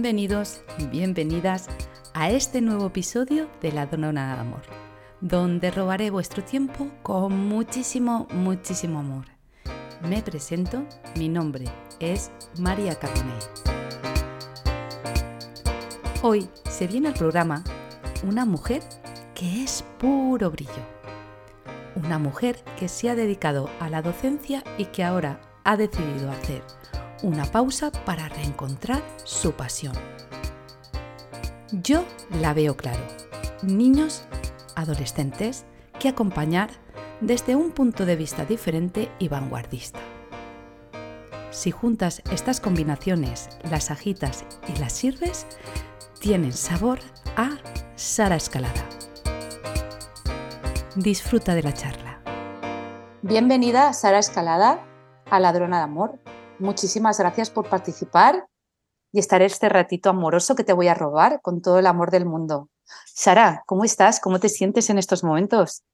Bienvenidos, bienvenidas a este nuevo episodio de La Dona de Amor, donde robaré vuestro tiempo con muchísimo, muchísimo amor. Me presento, mi nombre es María Carbonell. Hoy se viene al programa una mujer que es puro brillo. Una mujer que se ha dedicado a la docencia y que ahora ha decidido hacer una pausa para reencontrar su pasión. Yo la veo claro. Niños, adolescentes, que acompañar desde un punto de vista diferente y vanguardista. Si juntas estas combinaciones, las agitas y las sirves, tienen sabor a Sara Escalada. Disfruta de la charla. Bienvenida, Sara Escalada, a Ladrona de Amor. Muchísimas gracias por participar y estar este ratito amoroso que te voy a robar con todo el amor del mundo. Sara, ¿cómo estás? ¿Cómo te sientes en estos momentos?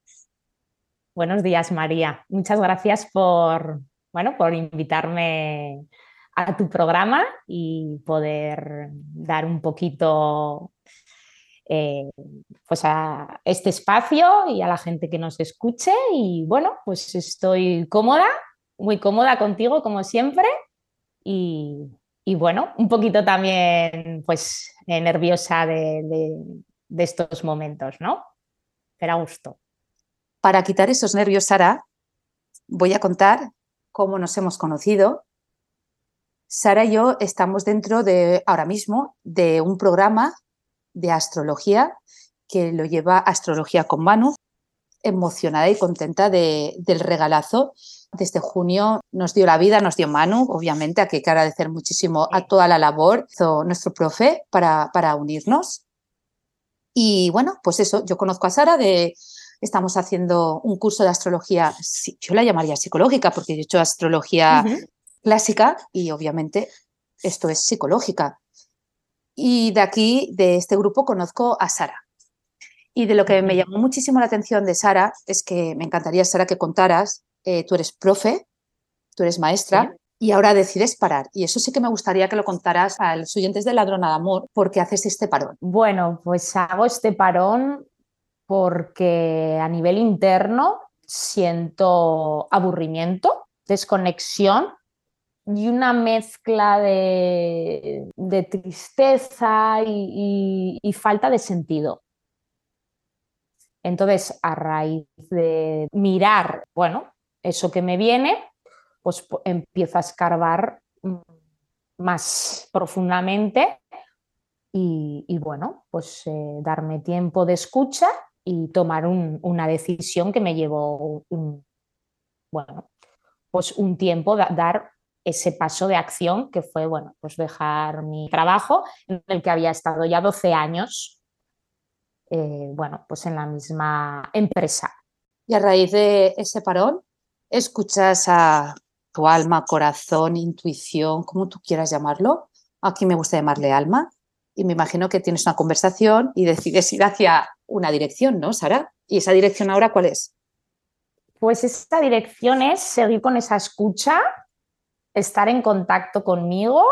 Buenos días, María. Muchas gracias por, bueno, por invitarme a tu programa y poder dar un poquito eh, pues a este espacio y a la gente que nos escuche. Y bueno, pues estoy cómoda, muy cómoda contigo como siempre. Y, bueno, un poquito también pues eh, nerviosa de, de estos momentos, ¿no? Pero a gusto. Para quitar esos nervios, Sara, voy a contar cómo nos hemos conocido. Sara y yo estamos dentro de, ahora mismo, de un programa de astrología que lo lleva Astrología con Manu, emocionada y contenta de, del regalazo. Desde junio nos dio la vida, nos dio Manu, obviamente, a que hay que agradecer muchísimo a toda la labor hizo nuestro profe para, para unirnos. Y bueno, pues eso, yo conozco a Sara de, estamos haciendo un curso de astrología, yo la llamaría psicológica, porque he hecho astrología clásica y obviamente esto es psicológica. Y de aquí, de este grupo, conozco a Sara. Y de lo que me llamó muchísimo la atención de Sara es que me encantaría, Sara, que contaras, eh, tú eres profe, tú eres maestra, y ahora decides parar. Y eso sí que me gustaría que lo contaras a los oyentes de Ladrona de Amor, porque haces este parón. Bueno, pues hago este parón porque a nivel interno siento aburrimiento, desconexión y una mezcla de, tristeza y, falta de sentido. Entonces, a raíz de mirar, bueno, eso que me viene, pues empiezo a escarbar mm, más profundamente y, bueno, pues eh, darme tiempo de escucha y tomar una decisión que me llevó un, bueno, pues un tiempo, dar ese paso de acción que fue, bueno, pues dejar mi trabajo en el que había estado ya 12 años, eh, bueno, pues en la misma empresa. Y a raíz de ese parón, escuchas a tu alma, corazón, intuición, como tú quieras llamarlo. Aquí me gusta llamarle alma. Y me imagino que tienes una conversación y decides ir hacia una dirección, ¿no, Sara? ¿Y esa dirección ahora cuál es? Pues esa dirección es seguir con esa escucha, estar en contacto conmigo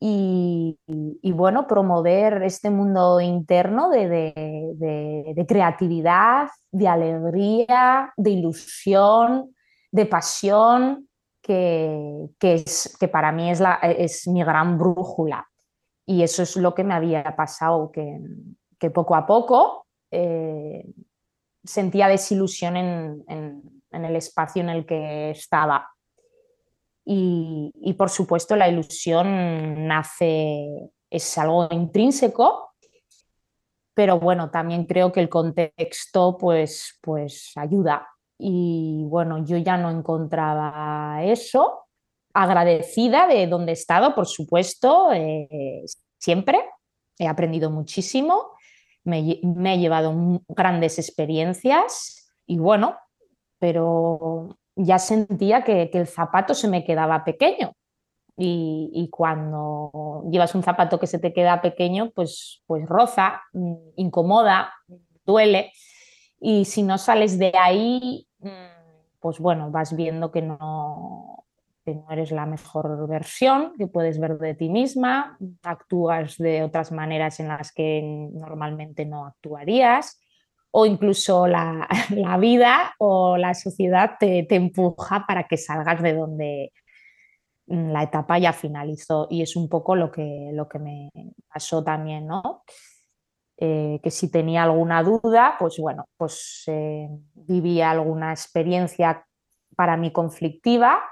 y, bueno, promover este mundo interno de creatividad, de alegría, de ilusión, de pasión, que, es, que para mí es, la, es mi gran brújula. Y eso es lo que me había pasado, que, que poco a poco eh, sentía desilusión en, en, el espacio en el que estaba. Y, y, por supuesto la ilusión nace, es algo intrínseco, pero bueno, también creo que el contexto pues, pues ayuda y bueno, yo ya no encontraba eso. Agradecida de donde he estado, por supuesto, eh, siempre. He aprendido muchísimo, me, he llevado grandes experiencias y bueno, pero ya sentía que, el zapato se me quedaba pequeño. Y, cuando llevas un zapato que se te queda pequeño, pues, pues roza, mm, incomoda, duele. Y si no sales de ahí, pues bueno, vas viendo que no, eres la mejor versión que puedes ver de ti misma, actúas de otras maneras en las que normalmente no actuarías o incluso la, vida o la sociedad te, te, empuja para que salgas de donde la etapa ya finalizó y es un poco lo que, lo que me pasó también, ¿no? Eh, que si tenía alguna duda, pues bueno, pues eh, vivía alguna experiencia para mí conflictiva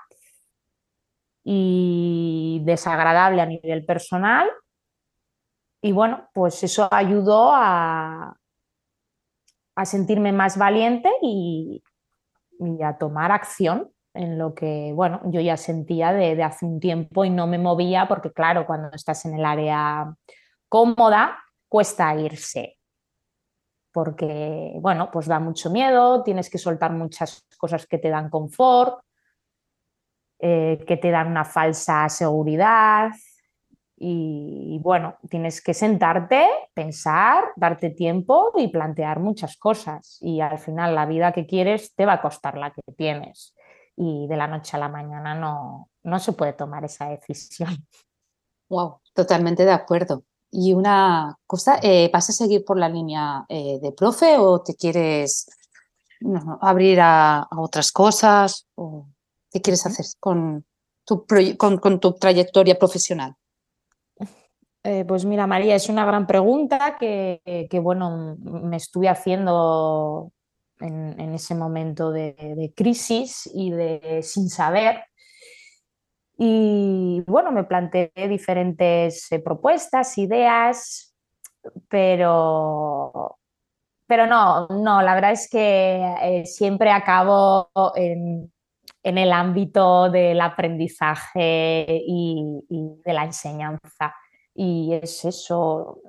y desagradable a nivel personal. Y bueno, pues eso ayudó a, a sentirme más valiente y, a tomar acción en lo que, bueno, yo ya sentía de, hace un tiempo y no me movía porque, claro, cuando estás en el área cómoda, cuesta irse. Porque, bueno, pues da mucho miedo, tienes que soltar muchas cosas que te dan confort, eh, que te dan una falsa seguridad, y, bueno, tienes que sentarte, pensar, darte tiempo y plantear muchas cosas. Y al final la vida que quieres te va a costar la que tienes. Y de la noche a la mañana no, no se puede tomar esa decisión. Wow, totalmente de acuerdo. Y una cosa, eh, ¿vas a seguir por la línea eh, de profe o te quieres abrir a, otras cosas? ¿O ¿Qué quieres hacer con tu, con tu trayectoria profesional? Eh, pues mira, María, es una gran pregunta que, bueno, me estuve haciendo en, ese momento de, crisis y de sin saber. Y bueno, me planteé diferentes eh, propuestas, ideas, pero, pero no, no, la verdad es que eh, siempre acabo en, el ámbito del aprendizaje y de la enseñanza y es eso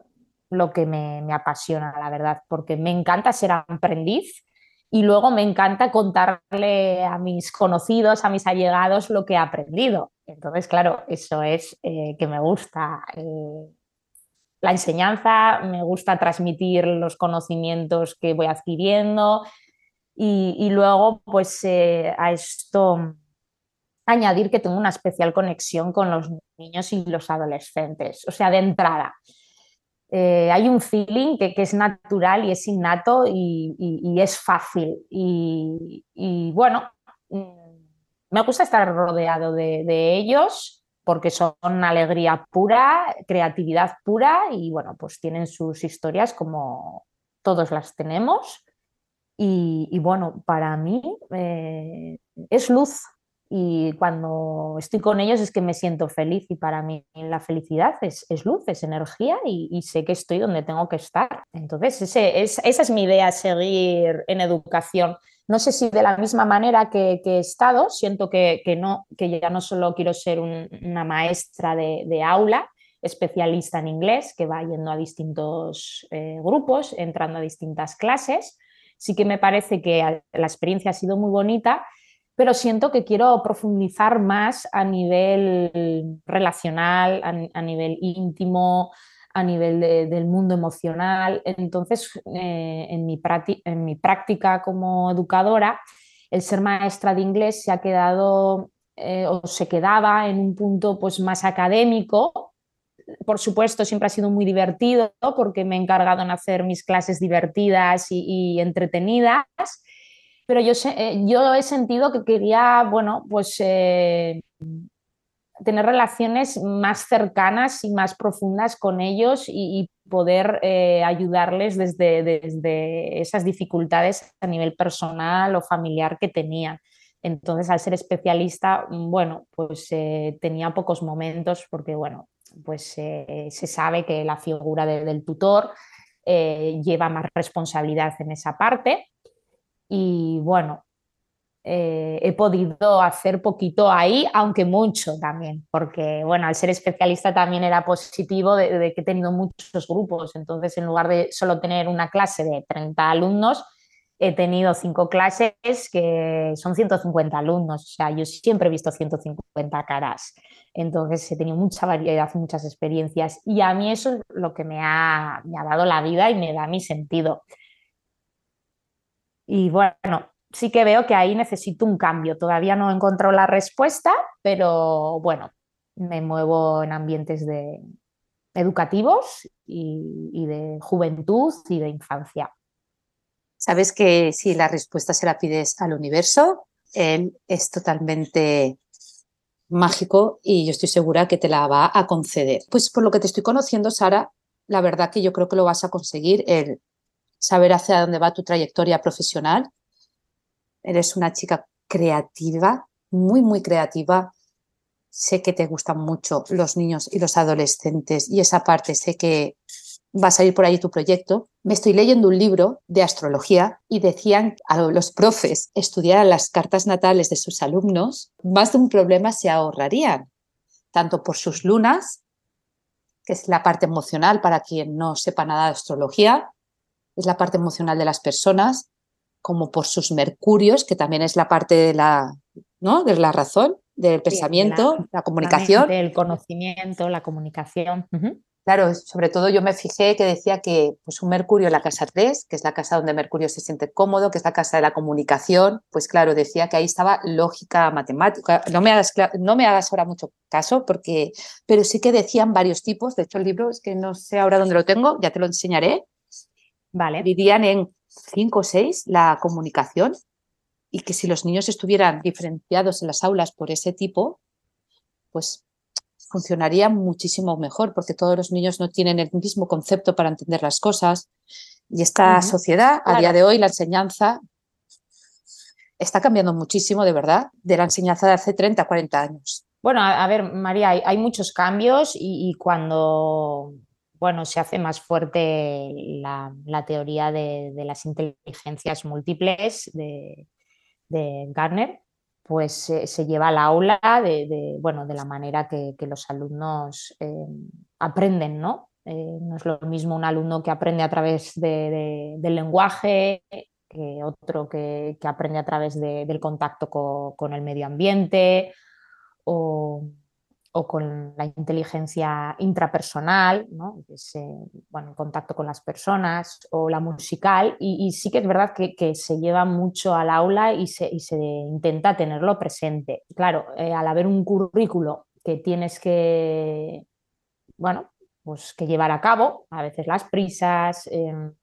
lo que me, apasiona, la verdad, porque me encanta ser aprendiz y luego me encanta contarle a mis conocidos, a mis allegados lo que he aprendido. Entonces, claro, eso es eh, que me gusta. Eh, la enseñanza, me gusta transmitir los conocimientos que voy adquiriendo y, luego, pues eh, a esto añadir que tengo una especial conexión con los niños y los adolescentes, o sea, de entrada. Hay un feeling que, es natural y es innato y, es fácil. Y, bueno, me gusta estar rodeado de, ellos porque son alegría pura, creatividad pura y bueno, pues tienen sus historias como todos las tenemos. Y, bueno, para mí eh, es luz, y cuando estoy con ellos es que me siento feliz y para mí la felicidad es, luz, es energía y, sé que estoy donde tengo que estar. Entonces, es, esa es mi idea, seguir en educación. No sé si de la misma manera que, he estado, siento que, no, que ya no solo quiero ser una maestra de, aula, especialista en inglés, que va yendo a distintos eh, grupos, entrando a distintas clases. Sí que me parece que la experiencia ha sido muy bonita, pero siento que quiero profundizar más a nivel relacional, a, nivel íntimo, a nivel del mundo emocional. Entonces, eh, en, mi práctica como educadora, el ser maestra de inglés se ha quedado eh, o se quedaba en un punto pues, más académico. Por supuesto, siempre ha sido muy divertido porque me he encargado en hacer mis clases divertidas y, entretenidas pero yo, eh, yo he sentido que quería, bueno, pues tener relaciones más cercanas y más profundas con ellos y, poder eh, ayudarles desde, desde esas dificultades a nivel personal o familiar que tenían. Entonces, al ser especialista, bueno, pues tenía pocos momentos porque, bueno, pues se sabe que la figura del tutor lleva más responsabilidad en esa parte y bueno, eh, he podido hacer poquito ahí, aunque mucho también, porque bueno, al ser especialista también era positivo de, que he tenido muchos grupos, entonces en lugar de solo tener una clase de 30 alumnos, he tenido cinco clases que son 150 alumnos, o sea, yo siempre he visto 150 caras, entonces he tenido mucha variedad, muchas experiencias. Y a mí eso es lo que me ha, me ha dado la vida y me da mi sentido. Y bueno, sí que veo que ahí necesito un cambio. Todavía no he encontrado la respuesta, pero bueno, me muevo en ambientes de, educativos y, de juventud y de infancia. Sabes que si la respuesta se la pides al universo, él es totalmente mágico y yo estoy segura que te la va a conceder. Pues por lo que te estoy conociendo, Sara, la verdad que yo creo que lo vas a conseguir, el saber hacia dónde va tu trayectoria profesional. Eres una chica creativa, muy, muy creativa, sé que te gustan mucho los niños y los adolescentes y esa parte sé que va a salir por ahí tu proyecto. Me estoy leyendo un libro de astrología y decían a los profes estudiaran las cartas natales de sus alumnos, más de un problema se ahorrarían, tanto por sus lunas, que es la parte emocional para quien no sepa nada de astrología, es la parte emocional de las personas, como por sus mercurios, que también es la parte de la, ¿no? de la razón, del pensamiento, la, comunicación. El conocimiento, la comunicación. Claro, sobre todo yo me fijé que decía que pues un Mercurio en la casa 3, que es la casa donde Mercurio se siente cómodo, que es la casa de la comunicación, pues claro, decía que ahí estaba lógica matemática. No me hagas, no me hagas ahora mucho caso, porque, pero sí que decían varios tipos. De hecho, el libro es que no sé ahora dónde lo tengo, ya te lo enseñaré. Vale. Dirían en cinco o seis la comunicación, y que si los niños estuvieran diferenciados en las aulas por ese tipo, pues funcionaría muchísimo mejor, porque todos los niños no tienen el mismo concepto para entender las cosas. Y esta sociedad, a día de hoy, la enseñanza está cambiando muchísimo, de verdad, de la enseñanza de hace 30, 40 años. Bueno, a, ver, María, hay, muchos cambios y, cuando bueno, se hace más fuerte la, teoría de, las inteligencias múltiples, de, de Garner, pues se lleva al aula de, bueno, de la manera que, los alumnos eh, aprenden, ¿no? Eh, no es lo mismo un alumno que aprende a través del lenguaje que otro que, aprende a través del contacto con, el medio ambiente o, o con la inteligencia intrapersonal, ¿no? bueno, el contacto con las personas, o la musical, y, sí que es verdad que, se lleva mucho al aula y se, intenta tenerlo presente. Claro, eh, al haber un currículo que tienes que, bueno, pues que llevar a cabo, a veces las prisas, em,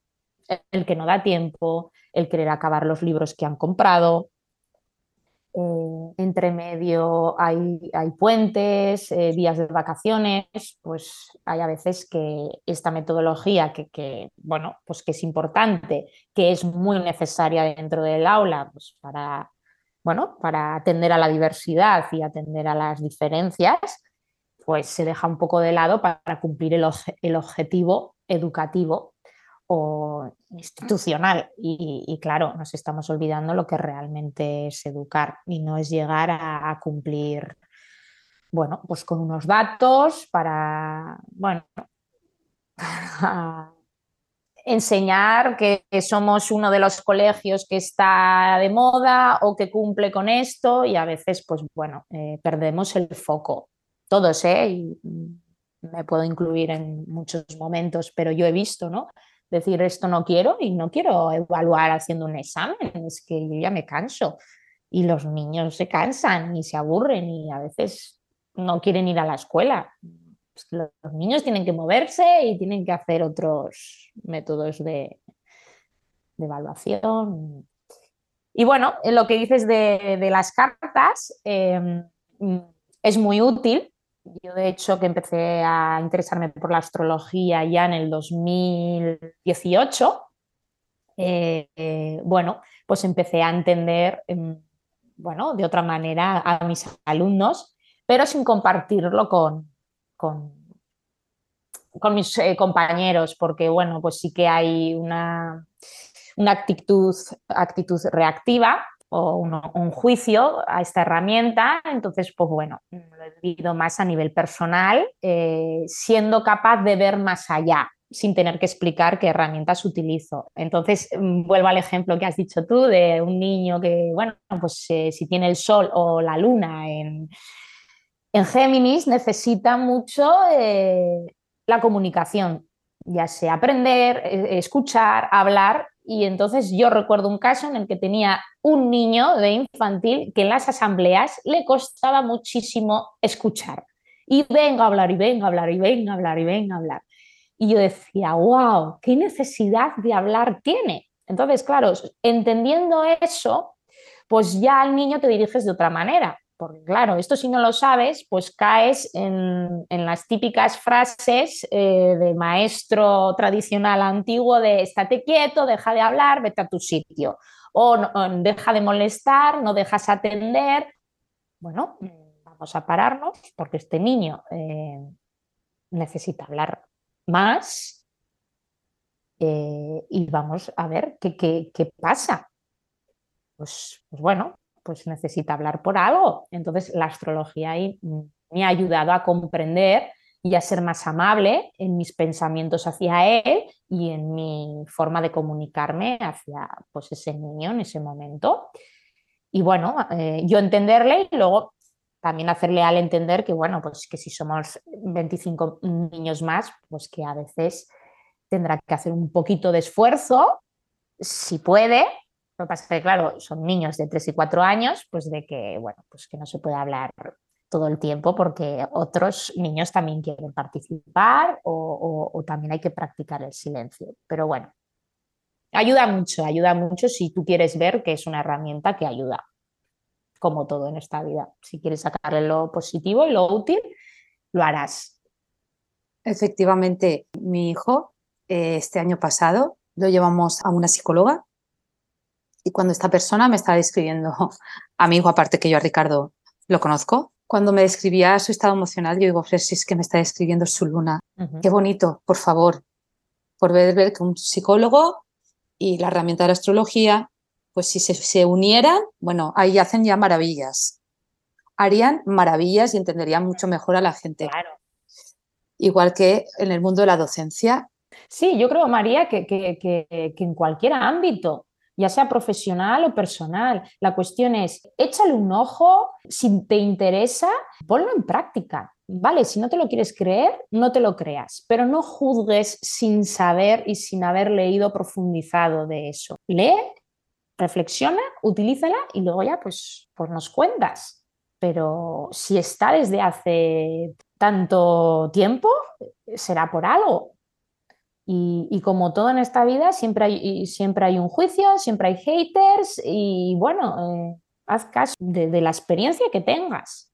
el que no da tiempo, el querer acabar los libros que han comprado, eh, entre medio hay, puentes, eh, días de vacaciones, pues hay a veces que esta metodología que, bueno, pues que es importante, que es muy necesaria dentro del aula pues para, bueno, para atender a la diversidad y atender a las diferencias, pues se deja un poco de lado para cumplir el objetivo educativo o institucional. Y, claro, nos estamos olvidando lo que realmente es educar y no es llegar a, cumplir, bueno, pues con unos datos para, bueno, enseñar que, somos uno de los colegios que está de moda o que cumple con esto y a veces, pues bueno, eh, perdemos el foco. Todos, ¿eh? Y me puedo incluir en muchos momentos, pero yo he visto, ¿no? Decir esto no quiero y no quiero evaluar haciendo un examen, es que yo ya me canso y los niños se cansan y se aburren y a veces no quieren ir a la escuela. Pues los niños tienen que moverse y tienen que hacer otros métodos de, evaluación. Y bueno, lo que dices de, las cartas em, es muy útil yo, de hecho, que empecé a interesarme por la astrología ya en el 2018, eh, eh, bueno, pues empecé a entender, em, bueno, de otra manera a mis alumnos, pero sin compartirlo con, con, mis eh, compañeros, porque, bueno, pues sí que hay una, una actitud, actitud reactiva o un, juicio a esta herramienta. Entonces, pues bueno, lo he vivido más a nivel personal, eh, siendo capaz de ver más allá sin tener que explicar qué herramientas utilizo. Entonces, mm, vuelvo al ejemplo que has dicho tú de un niño que, bueno, pues eh, si tiene el sol o la luna en, en Géminis, necesita mucho eh, la comunicación, ya sea aprender, escuchar, hablar y entonces yo recuerdo un caso en el que tenía un niño de infantil que en las asambleas le costaba muchísimo escuchar. Y venga a hablar, y venga a hablar, y venga a hablar, y venga a hablar. Y yo decía, wow, qué necesidad de hablar tiene. Entonces, claro, entendiendo eso, pues ya al niño te diriges de otra manera. Porque claro, esto si no lo sabes, pues caes en, las típicas frases eh, de maestro tradicional antiguo de estate quieto, deja de hablar, vete a tu sitio. O, deja de molestar, no dejas atender. Bueno, vamos a pararnos porque este niño eh, necesita hablar más eh, y vamos a ver qué, pasa. Pues, pues, bueno, pues necesita hablar por algo. Entonces la astrología ahí me ha ayudado a comprender y a ser más amable en mis pensamientos hacia él y en mi forma de comunicarme hacia pues, ese niño en ese momento. Y bueno, eh, yo entenderle y luego también hacerle al entender que, bueno, pues que si somos 25 niños más, pues que a veces tendrá que hacer un poquito de esfuerzo, si puede. Lo que pasa es que, claro, son niños de 3 y 4 años, pues de que, bueno, pues que no se puede hablar todo el tiempo porque otros niños también quieren participar o, o también hay que practicar el silencio. Pero bueno, ayuda mucho, ayuda mucho si tú quieres ver que es una herramienta que ayuda como todo en esta vida. Si quieres sacarle lo positivo y lo útil, lo harás. Efectivamente, mi hijo eh, este año pasado lo llevamos a una psicóloga y cuando esta persona me estaba describiendo a mi hijo, aparte que yo a Ricardo lo conozco, cuando me describía su estado emocional, yo digo, si es que me está describiendo su luna. Qué bonito, por favor, por ver, ver que un psicólogo y la herramienta de la astrología pues si se, unieran, bueno, ahí hacen ya maravillas. Harían maravillas y entenderían mucho mejor a la gente. Claro. Igual que en el mundo de la docencia. Sí, yo creo, María, que, que, en cualquier ámbito, ya sea profesional o personal. La cuestión es, échale un ojo, si te interesa, ponlo en práctica. Vale, si no te lo quieres creer, no te lo creas, pero no juzgues sin saber y sin haber leído profundizado de eso. Lee reflexiona, utilízala y luego ya pues, pues nos cuentas. Pero si está desde hace tanto tiempo, será por algo. Y, como todo en esta vida, siempre hay, siempre hay un juicio, siempre hay haters y bueno, eh, haz caso de, la experiencia que tengas,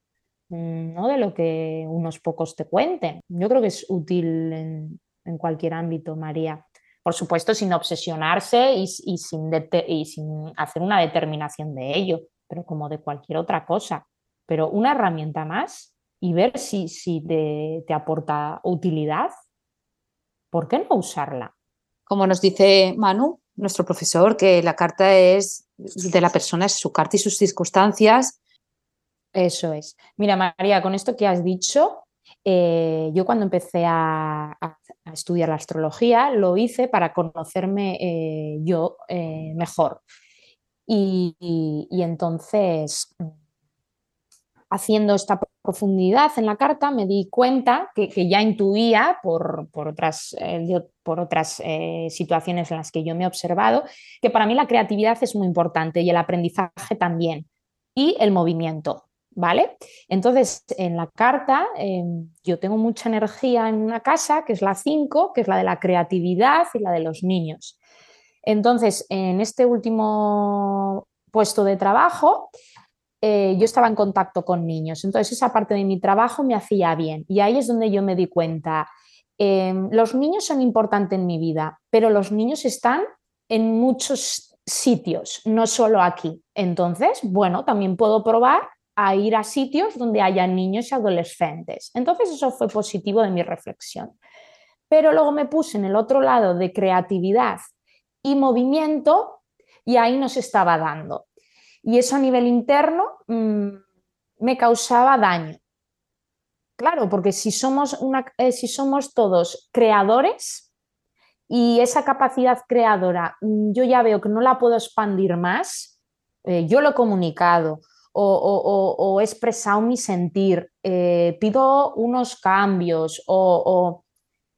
mm, no de lo que unos pocos te cuenten. Yo creo que es útil en cualquier ámbito, María. Por supuesto, sin obsesionarse y, sin y sin hacer una determinación de ello, pero como de cualquier otra cosa. Pero una herramienta más y ver si, si te, te aporta utilidad, ¿por qué no usarla? Como nos dice Manu, nuestro profesor, que la carta es de la persona, es su carta y sus circunstancias. Eso es. Mira, María, con esto que has dicho, eh, yo cuando empecé a, estudiar la astrología lo hice para conocerme eh, yo eh, mejor. Y, entonces, haciendo esta profundidad en la carta, me di cuenta que, ya intuía por, otras, por otras situaciones en las que yo me he observado, que para mí la creatividad es muy importante y el aprendizaje también, y el movimiento. ¿vale? Entonces, en la carta em, yo tengo mucha energía en una casa, que es la 5, que es la de la creatividad y la de los niños. Entonces, en este último puesto de trabajo, eh, yo estaba en contacto con niños. Entonces, esa parte de mi trabajo me hacía bien. Y ahí es donde yo me di cuenta, em, los niños son importantes en mi vida, pero los niños están en muchos sitios, no solo aquí. Entonces, bueno, también puedo probar a ir a sitios donde haya niños y adolescentes. Entonces eso fue positivo de mi reflexión. Pero luego me puse en el otro lado de creatividad y movimiento y ahí nos estaba dando. Y eso a nivel interno mm, me causaba daño. Claro, porque si somos, una, eh, si somos todos creadores y esa capacidad creadora mm, yo ya veo que no la puedo expandir más, eh, yo lo he comunicado, o, he expresado mi sentir, eh, pido unos cambios o,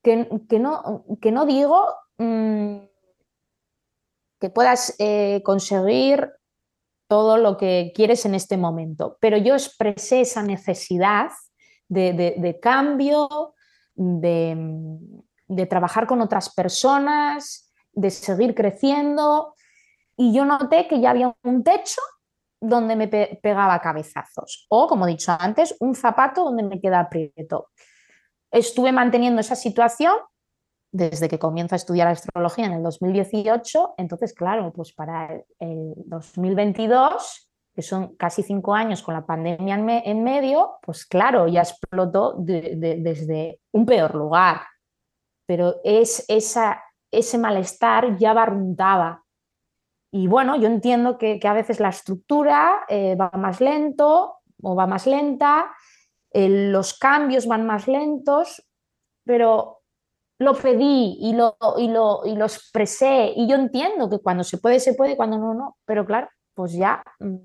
que, no, que, no, digo mm, que puedas conseguir todo lo que quieres en este momento. Pero yo expresé esa necesidad de, cambio, de, trabajar con otras personas, de seguir creciendo. Y yo noté que ya había un techo donde me pegaba cabezazos. O, como he dicho antes, un zapato donde me queda aprieto. Estuve manteniendo esa situación desde que comienzo a estudiar astrología en el 2018, entonces, claro, pues para el 2022, que son casi cinco años con la pandemia en, medio, pues claro, ya explotó desde un peor lugar. Pero es esa, ese malestar ya barruntaba. Y bueno, yo entiendo que, a veces la estructura eh, va más lento o va más lenta, eh, los cambios van más lentos, pero lo pedí y lo, y, lo, y lo expresé. Y yo entiendo que cuando se puede, se puede, cuando no, no, pero claro, pues ya, mm,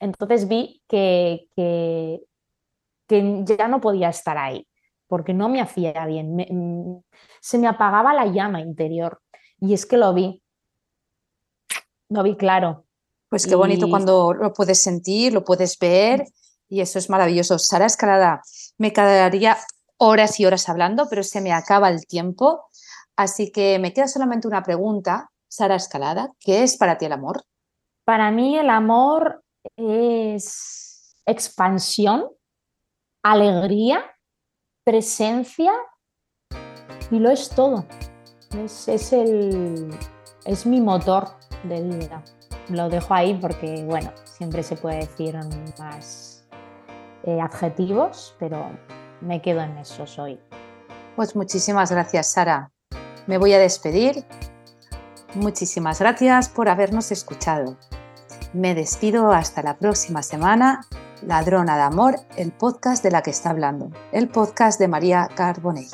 entonces vi que, que, ya no podía estar ahí porque no me hacía bien, mm, se me apagaba la llama interior. Y es que lo vi, lo vi claro. Pues qué bonito cuando lo puedes sentir, lo puedes ver y eso es maravilloso. Sara Escalada, me quedaría horas y horas hablando, pero se me acaba el tiempo. Así que me queda solamente una pregunta, Sara Escalada, ¿qué es para ti el amor? Para mí el amor es expansión, alegría, presencia y lo es todo. Es, el, es mi motor de vida. Lo dejo ahí porque, bueno, siempre se puede decir más eh, adjetivos, pero me quedo en eso hoy. Pues muchísimas gracias, Sara. Me voy a despedir. Muchísimas gracias por habernos escuchado. Me despido hasta la próxima semana. Ladrona de Amor, el podcast de la que está hablando, el podcast de María Carbonell.